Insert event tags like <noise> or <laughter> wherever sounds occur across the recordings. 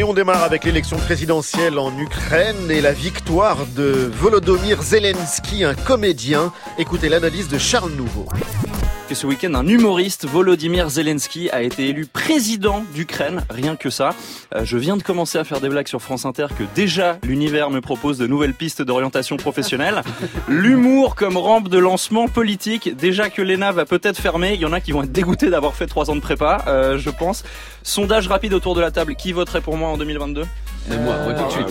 Et on démarre avec l'élection présidentielle en Ukraine et la victoire de Volodymyr Zelensky, un comédien. Écoutez l'analyse de Charles Nouveau ce week-end, un humoriste, Volodymyr Zelensky, a été élu président d'Ukraine. Rien que ça. Euh, je viens de commencer à faire des blagues sur France Inter que déjà l'univers me propose de nouvelles pistes d'orientation professionnelle. L'humour comme rampe de lancement politique. Déjà que l'ENA va peut-être fermer. Il y en a qui vont être dégoûtés d'avoir fait trois ans de prépa, euh, je pense. Sondage rapide autour de la table. Qui voterait pour moi en 2022 et moi, tout de suite.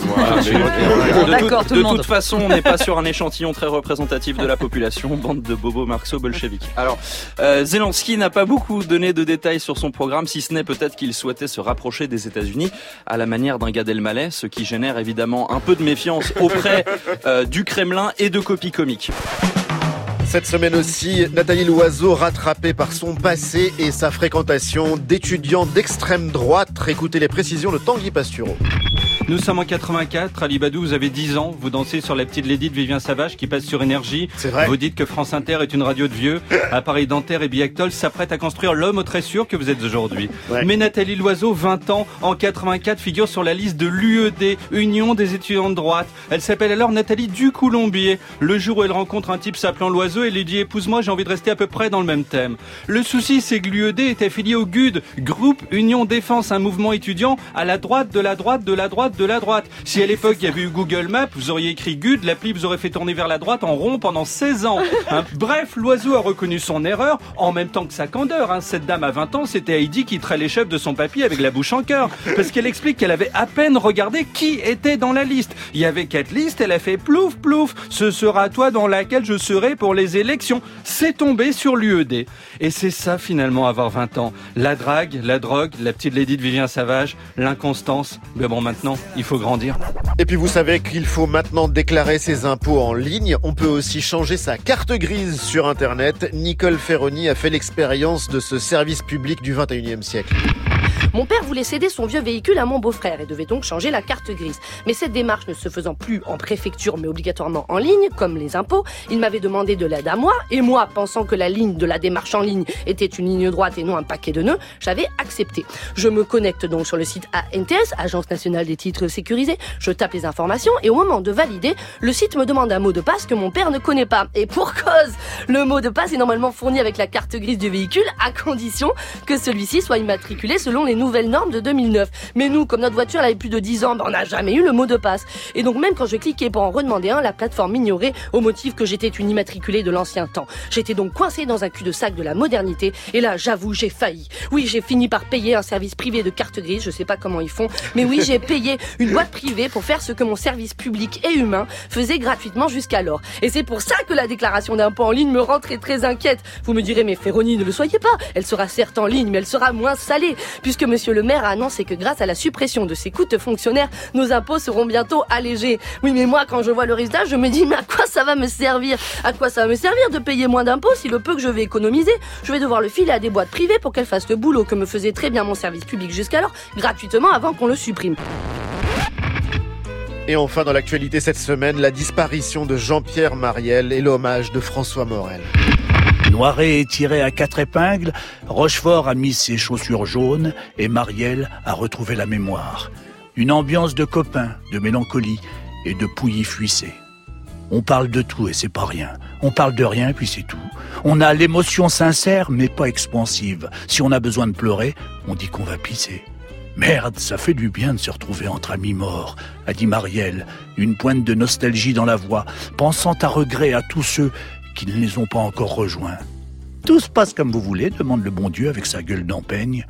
de, toute façon, on n'est pas sur un échantillon très représentatif de la population, bande de bobos marxo-bolcheviques. Alors, euh, Zelensky n'a pas beaucoup donné de détails sur son programme, si ce n'est peut-être qu'il souhaitait se rapprocher des États-Unis à la manière d'un Gad Elmaleh, ce qui génère évidemment un peu de méfiance auprès euh, du Kremlin et de copies comiques. Cette semaine aussi, Nathalie Loiseau rattrapée par son passé et sa fréquentation d'étudiants d'extrême droite. Écoutez les précisions de Tanguy Pastureau. Nous sommes en 84. Ali Badou, vous avez 10 ans. Vous dansez sur la petite Lady de Vivien Savage qui passe sur Énergie. C'est vrai. Vous dites que France Inter est une radio de vieux. <laughs> Appareil dentaire et Biactol s'apprête à construire l'homme au très sûr que vous êtes aujourd'hui. Mais Nathalie Loiseau, 20 ans, en 84, figure sur la liste de l'UED, Union des étudiants de droite. Elle s'appelle alors Nathalie Ducoulombier. Le jour où elle rencontre un type s'appelant Loiseau, elle lui dit épouse-moi, j'ai envie de rester à peu près dans le même thème. Le souci, c'est que l'UED est affilié au GUD, Groupe Union Défense, un mouvement étudiant à la droite de la droite de la droite de la droite. Si à l'époque il y avait eu Google Maps, vous auriez écrit GUD, l'appli vous aurait fait tourner vers la droite en rond pendant 16 ans. Hein. Bref, l'oiseau a reconnu son erreur en même temps que sa candeur. Hein. Cette dame à 20 ans, c'était Heidi qui traînait les chefs de son papier avec la bouche en cœur. Parce qu'elle explique qu'elle avait à peine regardé qui était dans la liste. Il y avait quatre listes, elle a fait plouf plouf. Ce sera toi dans laquelle je serai pour les élections. C'est tombé sur l'UED. Et c'est ça finalement avoir 20 ans. La drague, la drogue, la petite lady de Vivien Savage, l'inconstance. Mais bon maintenant, il faut grandir. Et puis vous savez qu'il faut maintenant déclarer ses impôts en ligne. On peut aussi changer sa carte grise sur Internet. Nicole Ferroni a fait l'expérience de ce service public du 21e siècle. Mon père voulait céder son vieux véhicule à mon beau-frère et devait donc changer la carte grise. Mais cette démarche ne se faisant plus en préfecture mais obligatoirement en ligne, comme les impôts, il m'avait demandé de l'aide à moi et moi, pensant que la ligne de la démarche en ligne était une ligne droite et non un paquet de nœuds, j'avais accepté. Je me connecte donc sur le site ANTS, Agence nationale des titres sécurisés, je tape les informations et au moment de valider, le site me demande un mot de passe que mon père ne connaît pas. Et pour <laughs> cause, le mot de passe est normalement fourni avec la carte grise du véhicule à condition que celui-ci soit immatriculé selon les nouvelles normes de 2009. Mais nous, comme notre voiture avait plus de 10 ans, ben, on n'a jamais eu le mot de passe. Et donc même quand je cliquais pour en redemander un, la plateforme m'ignorait au motif que j'étais une immatriculée de l'ancien temps. J'étais donc coincée dans un cul-de-sac de la modernité. Et là, j'avoue, j'ai failli. Oui, j'ai fini par payer un service privé de carte grise. Je sais pas comment ils font. Mais oui, j'ai payé une boîte privée pour faire ce que mon service public et humain faisait gratuitement jusqu'alors. Et c'est pour ça que la déclaration d'impôt en ligne me rend très très inquiète. Vous me direz, mais Féronie, ne le soyez pas. Elle sera certes en ligne, mais elle sera moins salée. Puisque monsieur le maire a annoncé que grâce à la suppression de ces coûts de fonctionnaires, nos impôts seront bientôt allégés. Oui, mais moi, quand je vois le résultat, je me dis, mais à quoi ça va me servir? À quoi ça va me servir de payer moins d'impôts si le peu que je vais économiser, je vais devoir le filer à des boîtes privées pour qu'elles fassent le boulot que me faisait très bien mon service public jusqu'alors, gratuitement avant qu'on le supprime. Et enfin, dans l'actualité cette semaine, la disparition de Jean-Pierre Mariel et l'hommage de François Morel. Noiret est tiré à quatre épingles, Rochefort a mis ses chaussures jaunes et Marielle a retrouvé la mémoire. Une ambiance de copains, de mélancolie et de pouilly fuissé. On parle de tout et c'est pas rien. On parle de rien puis c'est tout. On a l'émotion sincère mais pas expansive. Si on a besoin de pleurer, on dit qu'on va pisser. Merde, ça fait du bien de se retrouver entre amis morts, a dit Marielle, une pointe de nostalgie dans la voix, pensant à regret à tous ceux qui ne les ont pas encore rejoints. Tout se passe comme vous voulez, demande le bon Dieu avec sa gueule d'empeigne.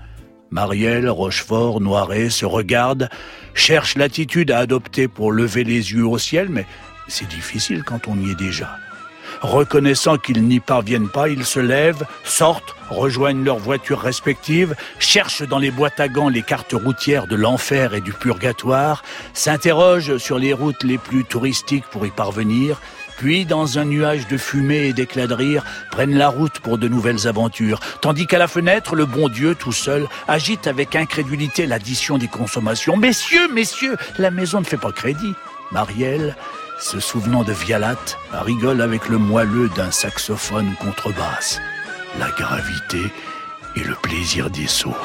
Marielle, Rochefort, Noiret se regardent, cherchent l'attitude à adopter pour lever les yeux au ciel, mais c'est difficile quand on y est déjà. Reconnaissant qu'ils n'y parviennent pas, ils se lèvent, sortent, rejoignent leurs voitures respectives, cherchent dans les boîtes à gants les cartes routières de l'enfer et du purgatoire, s'interrogent sur les routes les plus touristiques pour y parvenir, puis, dans un nuage de fumée et d'éclats de rire, prennent la route pour de nouvelles aventures, tandis qu'à la fenêtre, le bon Dieu, tout seul, agite avec incrédulité l'addition des consommations. Messieurs, messieurs, la maison ne fait pas crédit. Marielle, se souvenant de Vialat, rigole avec le moelleux d'un saxophone contrebasse. La gravité et le plaisir des sauts.